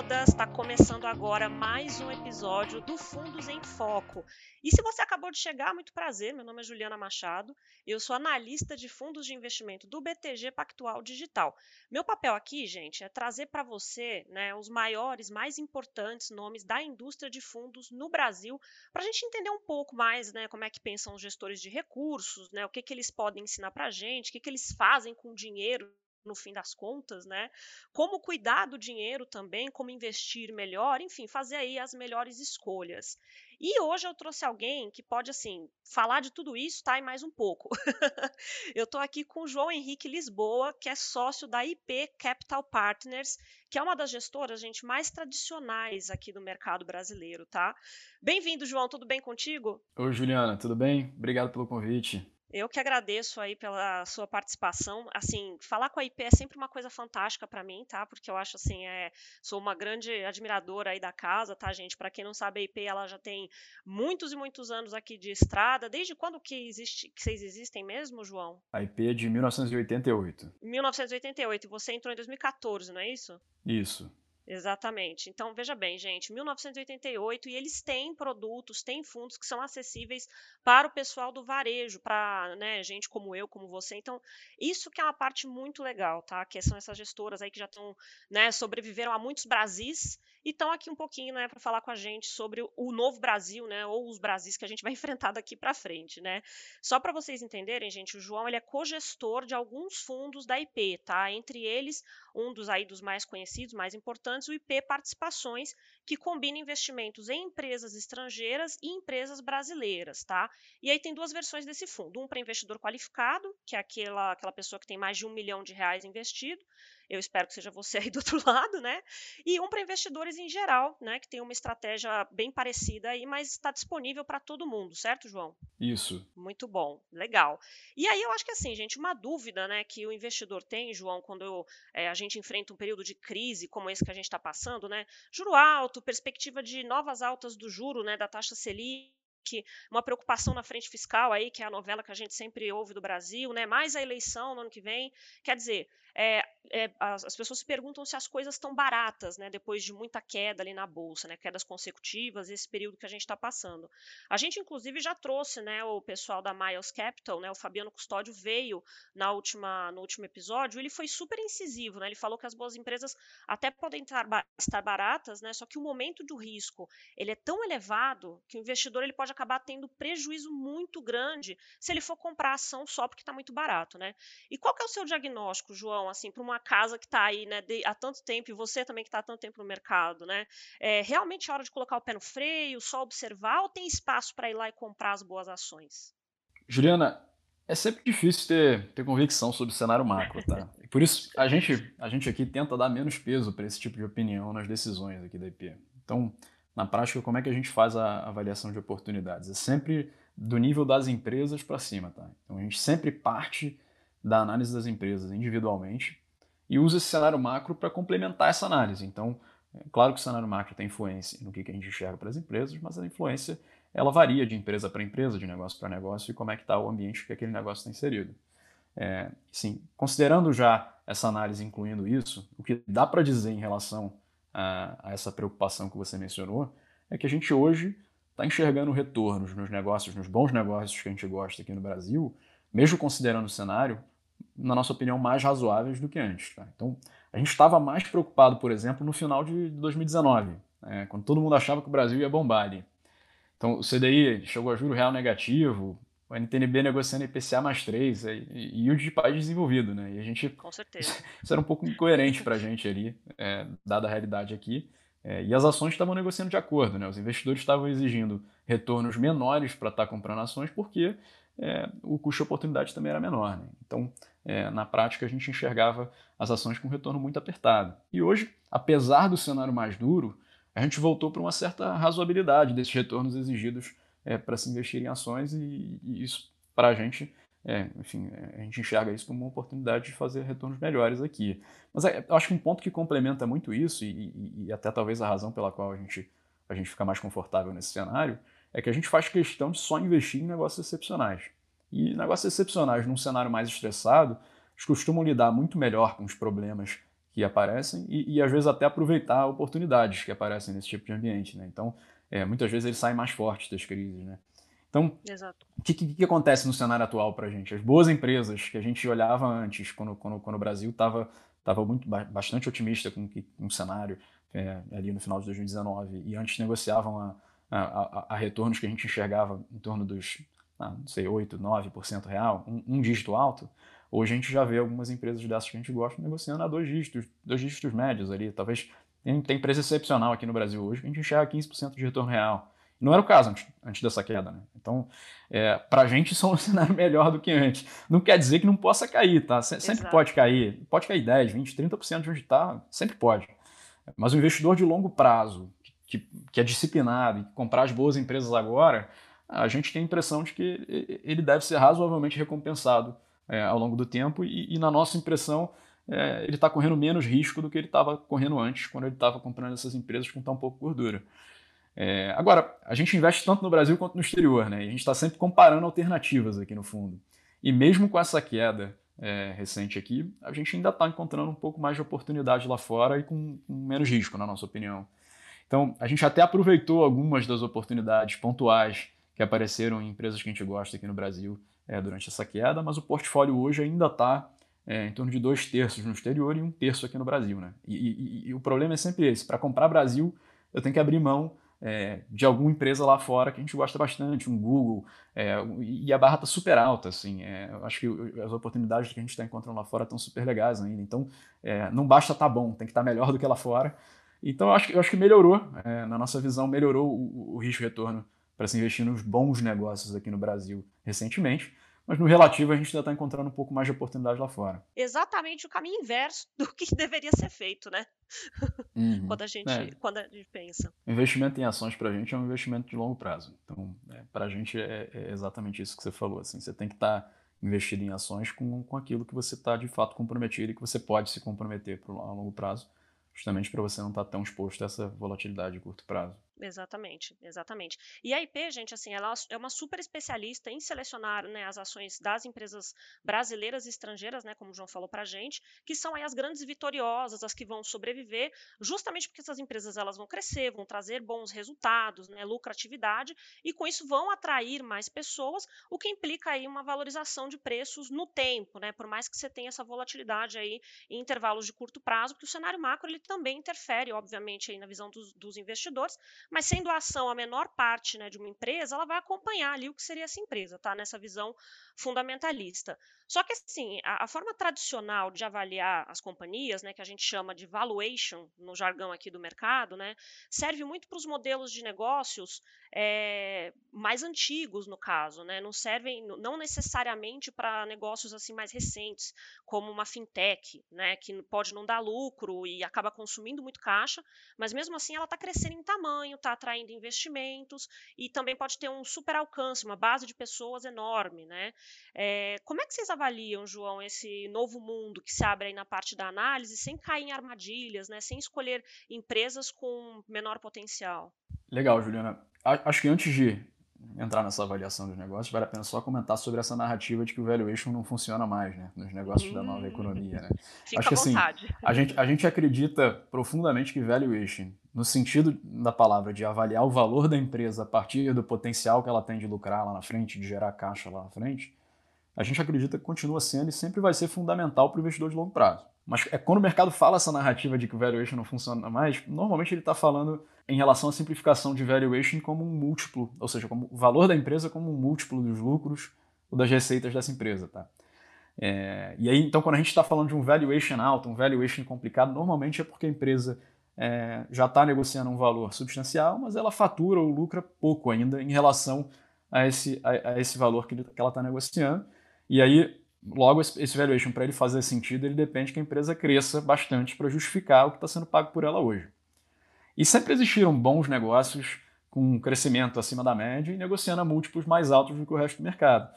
todas! Está começando agora mais um episódio do Fundos em Foco. E se você acabou de chegar, muito prazer. Meu nome é Juliana Machado. Eu sou analista de fundos de investimento do BTG Pactual Digital. Meu papel aqui, gente, é trazer para você né, os maiores, mais importantes nomes da indústria de fundos no Brasil, para a gente entender um pouco mais né, como é que pensam os gestores de recursos, né, o que, que eles podem ensinar para a gente, o que, que eles fazem com o dinheiro no fim das contas, né? Como cuidar do dinheiro também, como investir melhor, enfim, fazer aí as melhores escolhas. E hoje eu trouxe alguém que pode, assim, falar de tudo isso, tá? E mais um pouco. eu estou aqui com o João Henrique Lisboa, que é sócio da IP Capital Partners, que é uma das gestoras, gente, mais tradicionais aqui do mercado brasileiro, tá? Bem-vindo, João, tudo bem contigo? Oi, Juliana, tudo bem? Obrigado pelo convite. Eu que agradeço aí pela sua participação. Assim, falar com a IP é sempre uma coisa fantástica para mim, tá? Porque eu acho assim, é, sou uma grande admiradora aí da casa, tá, gente? Para quem não sabe, a IP ela já tem muitos e muitos anos aqui de estrada. Desde quando que existe, que vocês existem mesmo, João? A IP é de 1988. 1988. E você entrou em 2014, não é isso? Isso. Exatamente. Então, veja bem, gente, 1988 e eles têm produtos, têm fundos que são acessíveis para o pessoal do varejo, para né, gente como eu, como você. Então, isso que é uma parte muito legal, tá? Que são essas gestoras aí que já estão, né, sobreviveram a muitos Brasis e estão aqui um pouquinho, né, para falar com a gente sobre o novo Brasil, né, ou os Brasis que a gente vai enfrentar daqui para frente, né? Só para vocês entenderem, gente, o João ele é cogestor de alguns fundos da IP, tá? Entre eles, um dos aí dos mais conhecidos, mais importantes o IP Participações, que combina investimentos em empresas estrangeiras e empresas brasileiras, tá? E aí tem duas versões desse fundo, um para investidor qualificado, que é aquela, aquela pessoa que tem mais de um milhão de reais investido, eu espero que seja você aí do outro lado, né? E um para investidores em geral, né? Que tem uma estratégia bem parecida aí, mas está disponível para todo mundo, certo, João? Isso. Muito bom, legal. E aí eu acho que assim, gente, uma dúvida, né, que o investidor tem, João, quando eu, é, a gente enfrenta um período de crise como esse que a gente está passando, né? Juro alto, perspectiva de novas altas do juro, né, da taxa Selic uma preocupação na frente fiscal aí, que é a novela que a gente sempre ouve do Brasil, né? Mais a eleição no ano que vem. Quer dizer, é, é, as, as, pessoas se perguntam se as coisas estão baratas, né, depois de muita queda ali na bolsa, né, quedas consecutivas, esse período que a gente está passando. A gente, inclusive, já trouxe, né, o pessoal da Miles Capital, né, o Fabiano Custódio veio na última, no último episódio, ele foi super incisivo, né, ele falou que as boas empresas até podem estar, baratas, né, só que o momento do risco ele é tão elevado que o investidor ele pode acabar tendo prejuízo muito grande se ele for comprar ação só porque está muito barato, né. E qual que é o seu diagnóstico, João? Assim, para uma casa que está aí, né, de, há tanto tempo, e você também que está há tanto tempo no mercado, né? É realmente é hora de colocar o pé no freio, só observar, ou tem espaço para ir lá e comprar as boas ações? Juliana, é sempre difícil ter, ter convicção sobre o cenário macro, tá? Por isso a gente, a gente aqui tenta dar menos peso para esse tipo de opinião nas decisões aqui da IP. Então, na prática, como é que a gente faz a avaliação de oportunidades? É sempre do nível das empresas para cima, tá? Então a gente sempre parte da análise das empresas individualmente e usa esse cenário macro para complementar essa análise. Então, é claro que o cenário macro tem influência no que a gente enxerga para as empresas, mas a influência ela varia de empresa para empresa, de negócio para negócio e como é que está o ambiente que aquele negócio está inserido. É, sim, considerando já essa análise, incluindo isso, o que dá para dizer em relação a, a, essa preocupação que você mencionou é que a gente hoje está enxergando retornos nos negócios, nos bons negócios que a gente gosta aqui no Brasil, mesmo considerando o cenário, na nossa opinião, mais razoáveis do que antes. Tá? Então, a gente estava mais preocupado, por exemplo, no final de 2019, né, quando todo mundo achava que o Brasil ia bombar ali. Então, o CDI chegou a juro real negativo, o NTNB negociando IPCA mais 3 e, e o de país desenvolvido, né? E a gente. Com certeza. Isso era um pouco incoerente para a gente ali, é, dada a realidade aqui. É, e as ações estavam negociando de acordo, né? Os investidores estavam exigindo retornos menores para estar tá comprando ações porque é, o custo de oportunidade também era menor. Né? Então, é, na prática, a gente enxergava as ações com retorno muito apertado. E hoje, apesar do cenário mais duro, a gente voltou para uma certa razoabilidade desses retornos exigidos é, para se investir em ações e, e isso, para a gente, é, enfim, é, a gente enxerga isso como uma oportunidade de fazer retornos melhores aqui. Mas é, eu acho que um ponto que complementa muito isso, e, e, e até talvez a razão pela qual a gente, a gente fica mais confortável nesse cenário, é que a gente faz questão de só investir em negócios excepcionais. E negócios excepcionais num cenário mais estressado, eles costumam lidar muito melhor com os problemas que aparecem e, e, às vezes até aproveitar oportunidades que aparecem nesse tipo de ambiente. Né? Então, é, muitas vezes eles saem mais fortes das crises. Né? Então, o que, que, que, acontece no cenário atual para a gente? As boas empresas que a gente olhava antes, quando, quando, quando o Brasil estava tava muito bastante otimista com, com o cenário é, ali no final de 2019 e antes negociavam a, a, a, a, retornos que a gente enxergava em torno dos, não sei, 8, 9% real, um, um dígito alto, Hoje a gente já vê algumas empresas dessas que a gente gosta negociando a dois dígitos, dois dígitos médios ali. Talvez tem, tem empresa excepcional aqui no Brasil hoje que a gente enxerga 15% de retorno real. Não era o caso antes, antes dessa queda, né? Então, é, para a gente, isso é um cenário melhor do que antes. Não quer dizer que não possa cair, tá? Sempre Exato. pode cair. Pode cair 10, 20, 30% de onde está, sempre pode. Mas o investidor de longo prazo, que, que é disciplinado e comprar as boas empresas agora, a gente tem a impressão de que ele deve ser razoavelmente recompensado é, ao longo do tempo e, e na nossa impressão é, ele está correndo menos risco do que ele estava correndo antes, quando ele estava comprando essas empresas com tão pouco gordura. É, agora, a gente investe tanto no Brasil quanto no exterior, né? E a gente está sempre comparando alternativas aqui no fundo. E mesmo com essa queda é, recente aqui, a gente ainda está encontrando um pouco mais de oportunidade lá fora e com, com, menos risco, na nossa opinião. Então, a gente até aproveitou algumas das oportunidades pontuais que apareceram em empresas que a gente gosta aqui no Brasil é, durante essa queda, mas o portfólio hoje ainda está é, em torno de dois terços no exterior e um terço aqui no Brasil. Né? E, e, e o problema é sempre esse: para comprar Brasil, eu tenho que abrir mão é, de alguma empresa lá fora que a gente gosta bastante, um Google, é, e a barra está super alta. Assim, é, eu acho que as oportunidades que a gente está encontrando lá fora estão super legais ainda. Então, é, não basta estar tá bom, tem que estar tá melhor do que lá fora. Então, eu acho, eu acho que melhorou, é, na nossa visão, melhorou o, o risco-retorno para se investir nos bons negócios aqui no Brasil recentemente mas no relativo a gente ainda está encontrando um pouco mais de oportunidade lá fora. Exatamente o caminho inverso do que deveria ser feito, né? Uhum. quando, a gente, é. quando a gente pensa. Investimento em ações para a gente é um investimento de longo prazo. Então, é, para a gente é, é, exatamente isso que você falou. Assim, você tem que estar tá investido em ações com, com aquilo que você está de fato comprometido e que você pode se comprometer a longo prazo, justamente para você não estar tá tão exposto a essa volatilidade de curto prazo. Exatamente, exatamente. E a IP, gente, assim, ela é uma super especialista em selecionar né, as ações das empresas brasileiras e estrangeiras, né, como o João falou pra gente, que são aí as grandes vitoriosas, as que vão sobreviver, justamente porque essas empresas elas vão crescer, vão trazer bons resultados, né, lucratividade, e com isso vão atrair mais pessoas, o que implica aí uma valorização de preços no tempo, né, por mais que você tenha essa volatilidade aí em intervalos de curto prazo, porque o cenário macro ele também interfere, obviamente, aí na visão dos, dos investidores, mas sendo a ação a menor parte né, de uma empresa, ela vai acompanhar ali o que seria essa empresa, tá? Nessa visão fundamentalista. Só que assim, a, a, forma tradicional de avaliar as companhias, né, que a gente chama de valuation no jargão aqui do mercado, né, serve muito para os modelos de negócios é, mais antigos, no caso, né, não servem, não necessariamente para negócios assim mais recentes, como uma fintech, né, que pode não dar lucro e acaba consumindo muito caixa, mas mesmo assim ela está crescendo em tamanho, está atraindo investimentos e também pode ter um super alcance, uma base de pessoas enorme, né? É, como é que vocês avaliam, João, esse novo mundo que se abre aí na parte da análise, sem cair em armadilhas, né? Sem escolher empresas com menor potencial? Legal, Juliana. Acho que antes de entrar nessa avaliação dos negócios, vale a pena só comentar sobre essa narrativa de que o valuation não funciona mais, né, nos negócios hum, da nova hum. economia, né? Fica Acho que assim, a gente, a gente acredita profundamente que valuation, no sentido da palavra de avaliar o valor da empresa a partir do potencial que ela tem de lucrar lá na frente, de gerar caixa lá na frente, a gente acredita que continua sendo e sempre vai ser fundamental para o investidor de longo prazo. Mas é quando o mercado fala essa narrativa de que o valuation não funciona mais, normalmente ele está falando em relação à simplificação de valuation como um múltiplo, ou seja, como o valor da empresa como um múltiplo dos lucros ou das receitas dessa empresa, tá? É, e aí, então, quando a gente está falando de um valuation alto, um valuation complicado, normalmente é porque a empresa é, já está negociando um valor substancial, mas ela fatura ou lucra pouco ainda em relação a esse, a, a esse valor que, que ela está negociando. E aí, logo, esse valuation, para ele fazer sentido, ele depende que a empresa cresça bastante para justificar o que está sendo pago por ela hoje. E sempre existiram bons negócios com um crescimento acima da média e negociando a múltiplos mais altos do que o resto do mercado.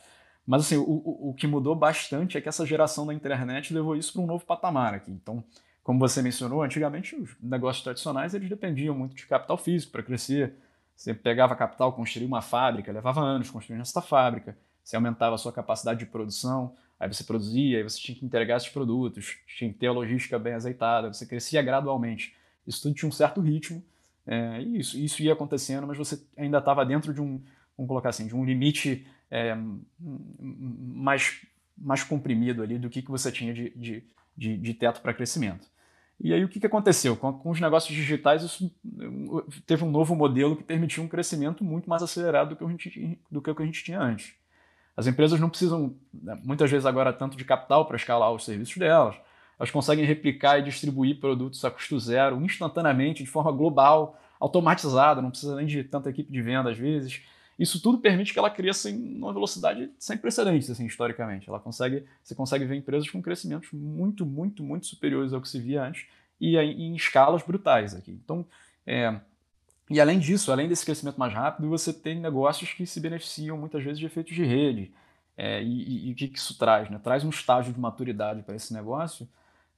Mas assim, o, o, que mudou bastante é que essa geração da internet levou isso para um novo patamar aqui. Então, como você mencionou, antigamente os negócios tradicionais eles dependiam muito de capital físico para crescer. Você pegava capital, construía uma fábrica, levava anos construindo essa fábrica você aumentava a sua capacidade de produção, Aí você produzia, aí você tinha que entregar esses produtos, tinha que ter a logística bem azeitada, você crescia gradualmente. Isso tudo tinha um certo ritmo, é, e isso, isso ia acontecendo, mas você ainda estava dentro de um, vamos colocar assim, de um limite é, mais, mais comprimido ali do que, que você tinha de, de, de, de teto para crescimento. E aí o que, que aconteceu? Com, com, os negócios digitais, isso teve um novo modelo que permitiu um crescimento muito mais acelerado do que, a gente, do que o que a gente tinha antes. As empresas não precisam, né, muitas vezes agora, tanto de capital para escalar os serviços delas. Elas conseguem replicar e distribuir produtos a custo zero, instantaneamente, de forma global, automatizada, não precisa nem de tanta equipe de venda às vezes. Isso tudo permite que ela cresça em uma velocidade sem precedentes, assim, historicamente. Ela consegue, você consegue ver empresas com crescimentos muito, muito, muito superiores ao que se via antes e em escalas brutais aqui. Então, é, e além disso, além desse crescimento mais rápido, você tem negócios que se beneficiam muitas vezes de efeitos de rede. É, e, o que isso traz? Né? Traz um estágio de maturidade para esse negócio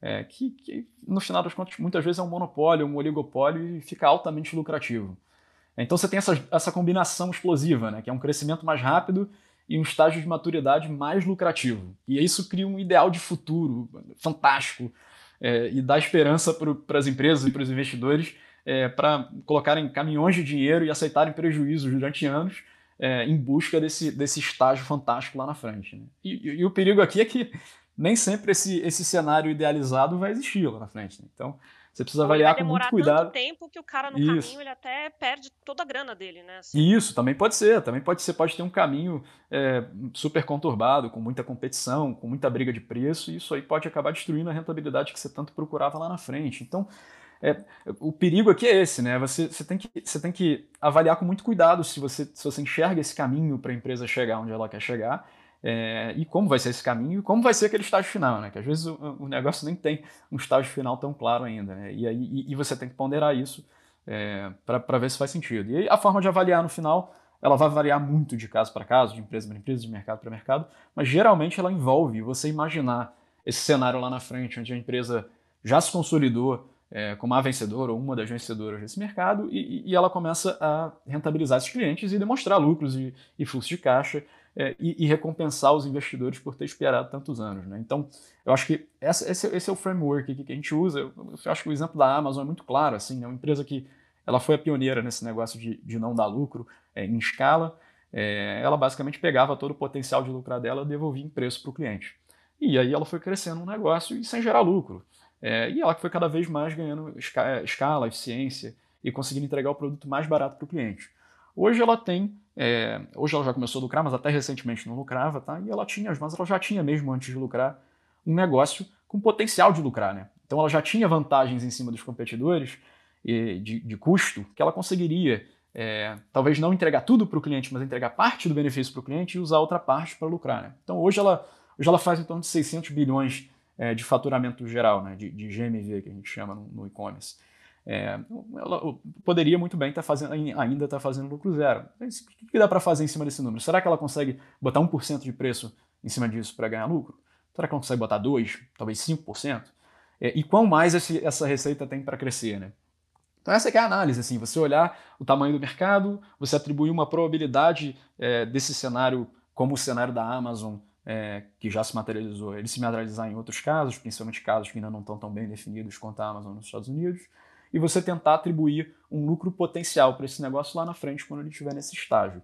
é, que, que, no final das contas, muitas vezes é um monopólio, um oligopólio e fica altamente lucrativo. Então você tem essa, essa combinação explosiva, né, que é um crescimento mais rápido e um estágio de maturidade mais lucrativo. E isso cria um ideal de futuro fantástico é, e dá esperança para as empresas e para os investidores é, para colocarem caminhões de dinheiro e aceitarem prejuízos durante anos é, em busca desse, desse estágio fantástico lá na frente. Né? E, e, e, o perigo aqui é que nem sempre esse, esse cenário idealizado vai existir lá na frente. Né? Então, você precisa avaliar com muito cuidado. tanto tempo que o cara no Isso. caminho ele até perde toda a grana dele, né? Assim. Isso, também pode ser. Também pode ser, pode ter um caminho é, super conturbado, com muita competição, com muita briga de preço, e isso aí pode acabar destruindo a rentabilidade que você tanto procurava lá na frente. Então, é, o perigo aqui é esse, né? Você, você, tem que, você tem que avaliar com muito cuidado se você, se você enxerga esse caminho para a empresa chegar onde ela quer chegar é, e como vai ser esse caminho e como vai ser aquele estágio final, né? Que às vezes o, o negócio nem tem um estágio final tão claro ainda, né? E, aí, e, e você tem que ponderar isso é, para ver se faz sentido. E aí, a forma de avaliar no final, ela vai variar muito de caso para caso, de empresa para empresa, de mercado para mercado, mas geralmente ela envolve você imaginar esse cenário lá na frente, onde a empresa já se consolidou é, como a vencedora ou uma das vencedoras desse mercado e, e, ela começa a rentabilizar esses clientes e demonstrar lucros e, e fluxo de caixa é, e, e, recompensar os investidores por ter esperado tantos anos. Né? Então, eu acho que essa, esse, esse, é o framework que a gente usa. Eu, eu, acho que o exemplo da Amazon é muito claro. Assim, é uma empresa que ela foi a pioneira nesse negócio de, de não dar lucro é, em escala. É, ela basicamente pegava todo o potencial de lucrar dela e devolvia em preço para o cliente. E aí ela foi crescendo um negócio e sem gerar lucro. É, e ela foi cada vez mais ganhando escala, eficiência e conseguindo entregar o produto mais barato para o cliente. Hoje ela tem, é, hoje ela já começou a lucrar, mas até recentemente não lucrava, tá? E ela tinha, mas ela já tinha mesmo antes de lucrar um negócio com potencial de lucrar, né? Então ela já tinha vantagens em cima dos competidores e, de, de custo que ela conseguiria é, talvez não entregar tudo para o cliente, mas entregar parte do benefício para o cliente e usar outra parte para lucrar. Né? Então hoje ela, hoje ela faz em torno de 600 bilhões é, de faturamento geral, né? de, de GMV que a gente chama no, no e-commerce. É, ela poderia muito bem estar tá fazendo, ainda estar tá fazendo lucro zero. O que dá para fazer em cima desse número? Será que ela consegue botar 1% de preço em cima disso para ganhar lucro? Será que ela consegue botar 2%, talvez 5%? É, e quão mais esse, essa receita tem para crescer? Né? Então essa é a análise, assim, você olhar o tamanho do mercado, você atribuir uma probabilidade é, desse cenário como o cenário da Amazon, é, que já se materializou, ele se materializar em outros casos, principalmente casos que ainda não estão tão bem definidos quanto a Amazon nos Estados Unidos, e você tentar atribuir um lucro potencial para esse negócio lá na frente quando ele estiver nesse estágio.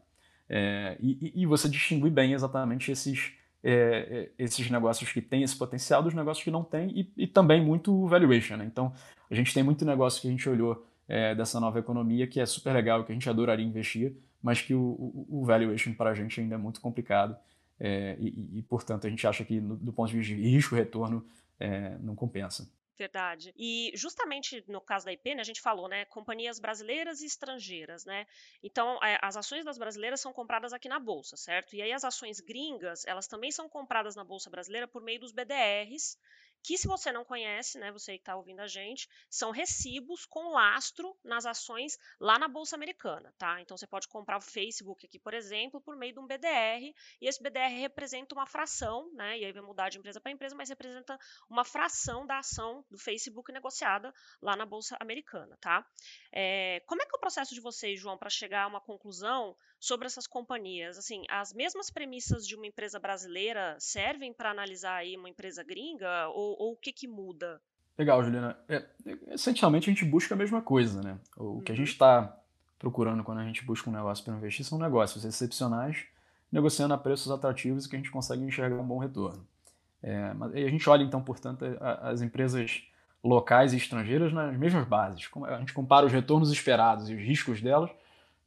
É, e, e, você distinguir bem exatamente esses, é, é, esses negócios que têm esse potencial dos negócios que não têm e, e também muito valuation. Né? Então, a gente tem muito negócio que a gente olhou é, dessa nova economia que é super legal, que a gente adoraria investir, mas que o, o, o valuation para a gente ainda é muito complicado é, e, e, portanto, a gente acha que no, do ponto de vista de risco-retorno é, não compensa. Verdade. E justamente no caso da IP, né, a gente falou, né, companhias brasileiras e estrangeiras, né? Então, é, as ações das brasileiras são compradas aqui na bolsa, certo? E aí as ações gringas, elas também são compradas na bolsa brasileira por meio dos BDRs, que se você não conhece, né, você que está ouvindo a gente, são recibos com lastro nas ações lá na Bolsa Americana, tá? Então você pode comprar o Facebook aqui, por exemplo, por meio de um BDR, e esse BDR representa uma fração, né? E aí vai mudar de empresa para empresa, mas representa uma fração da ação do Facebook negociada lá na Bolsa Americana, tá? É, como é que é o processo de vocês, João, para chegar a uma conclusão sobre essas companhias. Assim, as mesmas premissas de uma empresa brasileira servem para analisar aí uma empresa gringa ou, ou o que, que muda? Legal, Juliana. É, essencialmente a gente busca a mesma coisa, né? O uhum. que a gente está procurando quando a gente busca um negócio para investir são negócios excepcionais, negociando a preços atrativos e que a gente consegue enxergar um bom retorno. É, mas, a gente olha então, portanto, as empresas locais e estrangeiras nas mesmas bases. A gente compara os retornos esperados e os riscos delas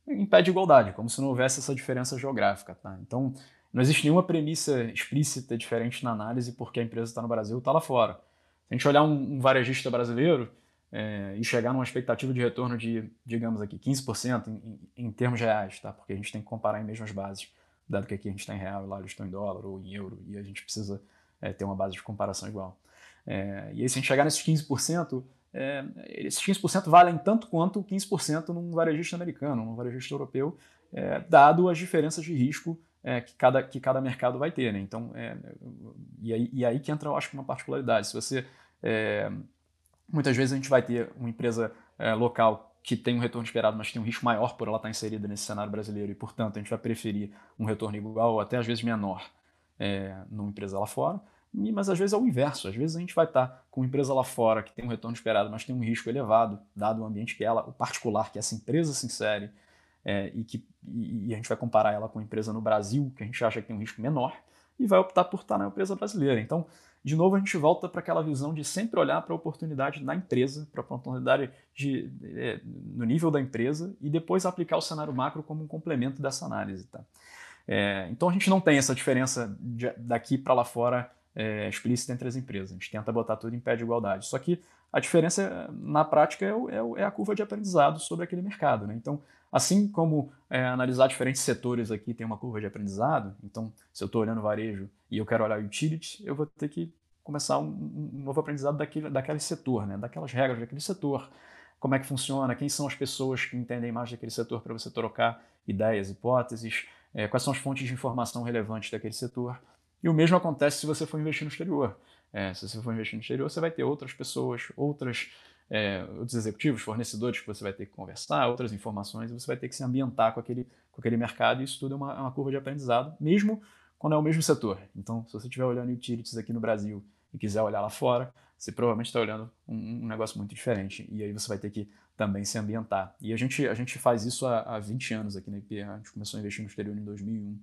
em pé de igualdade, como se não houvesse essa diferença geográfica. Tá? Então, não existe nenhuma premissa explícita diferente na análise porque a empresa está no Brasil ou está lá fora. Se a gente olhar um, um varejista brasileiro é, e chegar numa expectativa de retorno de, digamos aqui, 15% em, em, em, termos reais, tá? porque a gente tem que comparar em mesmas bases, dado que aqui a gente está em real e lá eles estão em dólar ou em euro, e a gente precisa é, ter uma base de comparação igual. É, e aí, se a gente chegar nesses 15%, é, esses 15% valem tanto quanto 15% num varejista americano, num varejista europeu, é, dado as diferenças de risco é, que, cada, que cada mercado vai ter. Né? Então, é, e, aí, e aí que entra, eu acho, uma particularidade. Se você. É, muitas vezes a gente vai ter uma empresa é, local que tem um retorno esperado, mas tem um risco maior por ela estar inserida nesse cenário brasileiro, e, portanto, a gente vai preferir um retorno igual ou até às vezes menor numa empresa lá fora mas às vezes é o inverso. Às vezes a gente vai estar com uma empresa lá fora que tem um retorno esperado, mas tem um risco elevado, dado o ambiente que ela, o particular que essa empresa se insere, é, e, que, e, e, a gente vai comparar ela com uma empresa no Brasil, que a gente acha que tem um risco menor, e vai optar por estar na empresa brasileira. Então, de novo, a gente volta para aquela visão de sempre olhar para a oportunidade na empresa, para a oportunidade de, é, no nível da empresa, e depois aplicar o cenário macro como um complemento dessa análise. Tá? É, então, a gente não tem essa diferença de, daqui para lá fora é, explícita entre as empresas. A gente tenta botar tudo em pé de igualdade. Só que a diferença na prática é, é, é a curva de aprendizado sobre aquele mercado. Né? Então, assim como é, analisar diferentes setores aqui tem uma curva de aprendizado, então se eu estou olhando varejo e eu quero olhar utility, eu vou ter que começar um, um novo aprendizado daquele, daquele setor, né? daquelas regras daquele setor, como é que funciona, quem são as pessoas que entendem mais daquele setor para você trocar ideias, hipóteses, é, quais são as fontes de informação relevantes daquele setor. E o mesmo acontece se você for investir no exterior. É, se você for investir no exterior, você vai ter outras pessoas, outras, é, outros executivos, fornecedores que você vai ter que conversar, outras informações, e você vai ter que se ambientar com aquele, com aquele mercado, e isso tudo é uma, é uma curva de aprendizado, mesmo quando é o mesmo setor. Então, se você estiver olhando utilities aqui no Brasil e quiser olhar lá fora, você provavelmente está olhando um, um, negócio muito diferente. E aí você vai ter que também se ambientar. E a gente, a gente faz isso há, há 20 anos aqui na IP. A gente começou a investir no exterior em 2001.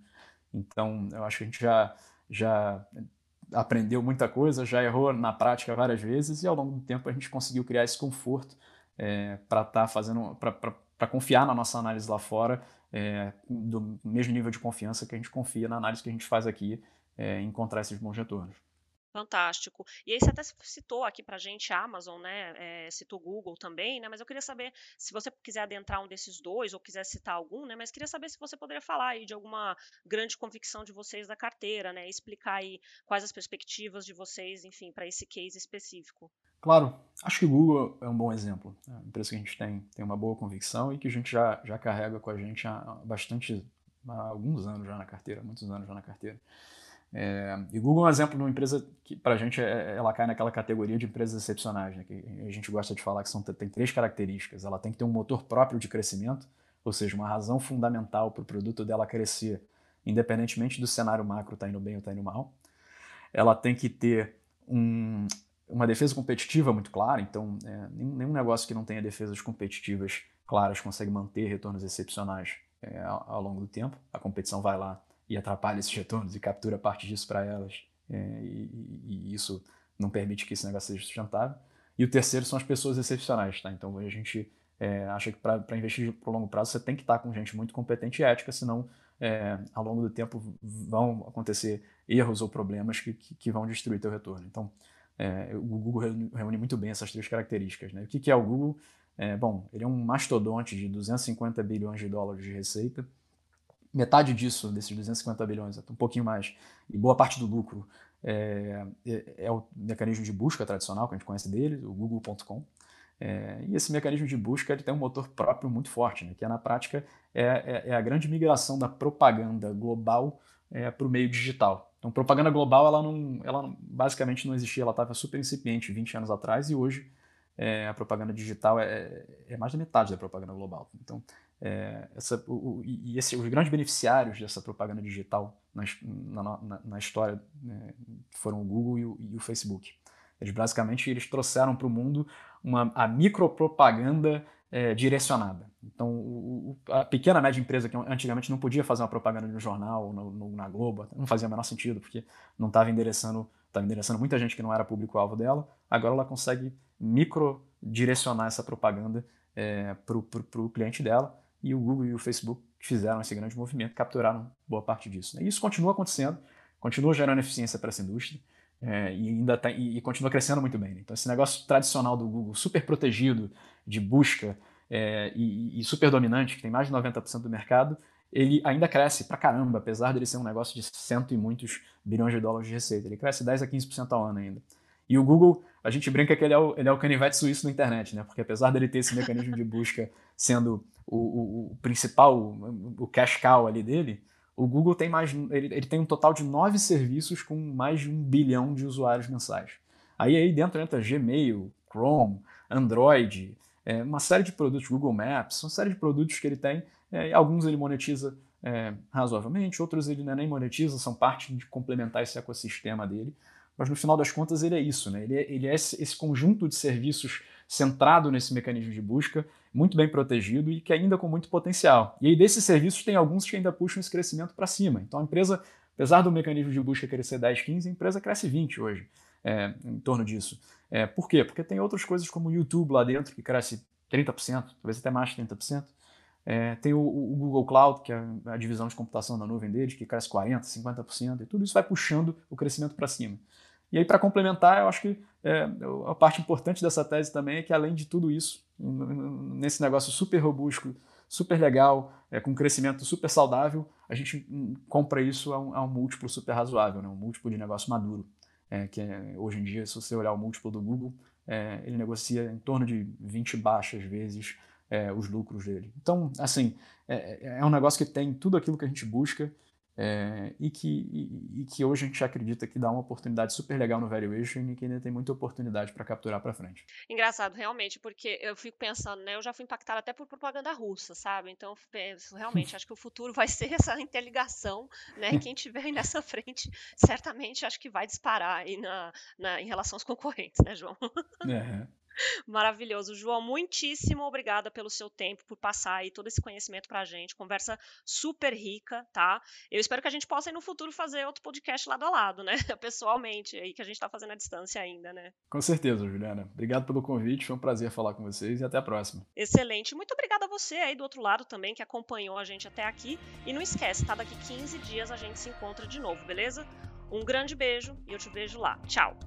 Então, eu acho que a gente já já aprendeu muita coisa, já errou na prática várias vezes e ao longo do tempo a gente conseguiu criar esse conforto é, para estar tá fazendo, para confiar na nossa análise lá fora, é, do mesmo nível de confiança que a gente confia na análise que a gente faz aqui, é, encontrar esses bons retornos. Fantástico. E aí você até citou aqui para gente a Amazon, né? É, citou Google também, né? Mas eu queria saber se você quiser adentrar um desses dois ou quiser citar algum, né? Mas queria saber se você poderia falar aí de alguma grande convicção de vocês da carteira, né? Explicar aí quais as perspectivas de vocês, enfim, para esse case específico. Claro, acho que o Google é um bom exemplo. É uma empresa que a gente tem, tem uma boa convicção e que a gente já, já carrega com a gente há bastante, há alguns anos já na carteira, muitos anos já na carteira. É, e Google é um exemplo de uma empresa que, para a gente, é, ela cai naquela categoria de empresas excepcionais, né, que a gente gosta de falar que são, tem três características. Ela tem que ter um motor próprio de crescimento, ou seja, uma razão fundamental para o produto dela crescer, independentemente do cenário macro estar tá indo bem ou estar tá indo mal. Ela tem que ter um, uma defesa competitiva muito clara, então é, nenhum negócio que não tenha defesas competitivas claras consegue manter retornos excepcionais é, ao, ao longo do tempo. A competição vai lá e atrapalha esses retornos e captura parte disso para elas. É, e, e, isso não permite que esse negócio seja sustentável. E o terceiro são as pessoas excepcionais. Tá? Então a gente é, acha que para investir por longo prazo você tem que estar com gente muito competente e ética, senão é, ao longo do tempo vão acontecer erros ou problemas que, que, que vão destruir teu retorno. Então é, o Google reúne muito bem essas três características. Né? O que, que é o Google? É, bom, ele é um mastodonte de 250 bilhões de dólares de receita, metade disso, desses 250 bilhões, um pouquinho mais, e boa parte do lucro é, é, é, o mecanismo de busca tradicional que a gente conhece dele, o google.com. É, e esse mecanismo de busca ele tem um motor próprio muito forte, né, que é, na prática é, é, é a grande migração da propaganda global é, para o meio digital. Então, propaganda global, ela, não, ela basicamente não existia, ela estava super incipiente 20 anos atrás e hoje a propaganda digital é, é mais da metade da propaganda global. Então, é, essa, o, e esse, os grandes beneficiários dessa propaganda digital na, na, na história né, foram o Google e o, e o, Facebook. Eles basicamente eles trouxeram para o mundo uma, a micropropaganda é, direcionada. Então, o, a pequena média empresa que antigamente não podia fazer uma propaganda no jornal, no, no, na Globo, não fazia o menor sentido, porque não estava endereçando, endereçando muita gente que não era público-alvo dela, agora ela consegue micro direcionar essa propaganda é, para o cliente dela, e o Google e o Facebook fizeram esse grande movimento, capturaram boa parte disso. Né? E isso continua acontecendo, continua gerando eficiência para essa indústria, é, e ainda tá, e, e, continua crescendo muito bem. Né? Então, esse negócio tradicional do Google, super protegido, de busca é, e, e, super dominante, que tem mais de 90% do mercado, ele ainda cresce pra caramba, apesar dele ser um negócio de cento e muitos bilhões de dólares de receita. Ele cresce 10 a 15% ao ano ainda. E o Google, a gente brinca que ele é o, ele é o canivete suíço na internet, né? Porque apesar dele ter esse mecanismo de busca sendo o, o, o principal, o, cash cow ali dele, o Google tem mais, ele, ele, tem um total de nove serviços com mais de um bilhão de usuários mensais. Aí aí dentro entra Gmail, Chrome, Android, é, uma série de produtos, Google Maps, uma série de produtos que ele tem. É, alguns ele monetiza é, razoavelmente, outros ele nem monetiza, são parte de complementar esse ecossistema dele. Mas no final das contas ele é isso, né? ele, é, ele é esse, esse conjunto de serviços centrado nesse mecanismo de busca, muito bem protegido e que ainda com muito potencial. E aí desses serviços tem alguns que ainda puxam esse crescimento para cima. Então a empresa, apesar do mecanismo de busca crescer 10, 15, a empresa cresce 20 hoje, é, em torno disso. É, por quê? Porque tem outras coisas como o YouTube lá dentro, que cresce 30%, talvez até mais de 30%. É, tem o, o, Google Cloud, que é a divisão de computação da nuvem deles, que cresce 40%, 50%, e tudo isso vai puxando o crescimento para cima. E aí, para complementar, eu acho que é, a parte importante dessa tese também é que, além de tudo isso, nesse negócio super robusto, super legal, é, com crescimento super saudável, a gente compra isso a um, a um múltiplo super razoável, né? um múltiplo de negócio maduro. É, que é, hoje em dia, se você olhar o múltiplo do Google, é, ele negocia em torno de 20 baixas vezes é, os lucros dele. Então, assim, é, é um negócio que tem tudo aquilo que a gente busca é, e, que, e, e, que hoje a gente acredita que dá uma oportunidade super legal no valuation e que ainda tem muita oportunidade para capturar para frente. Engraçado, realmente, porque eu fico pensando, né? Eu já fui impactada até por propaganda russa, sabe? Então, penso, realmente, acho que o futuro vai ser essa interligação, né? Quem tiver aí nessa frente, certamente acho que vai disparar aí na, na, em relação aos concorrentes, né, João? É. Maravilhoso. João, muitíssimo obrigada pelo seu tempo, por passar aí todo esse conhecimento pra gente. Conversa super rica, tá? Eu espero que a gente possa aí no futuro fazer outro podcast lado a lado, né? Pessoalmente, aí que a gente tá fazendo à distância ainda, né? Com certeza, Juliana. Obrigado pelo convite, foi um prazer falar com vocês e até a próxima. Excelente. Muito obrigada a você aí do outro lado também que acompanhou a gente até aqui. E não esquece, tá? Daqui 15 dias a gente se encontra de novo, beleza? Um grande beijo e eu te vejo lá. Tchau.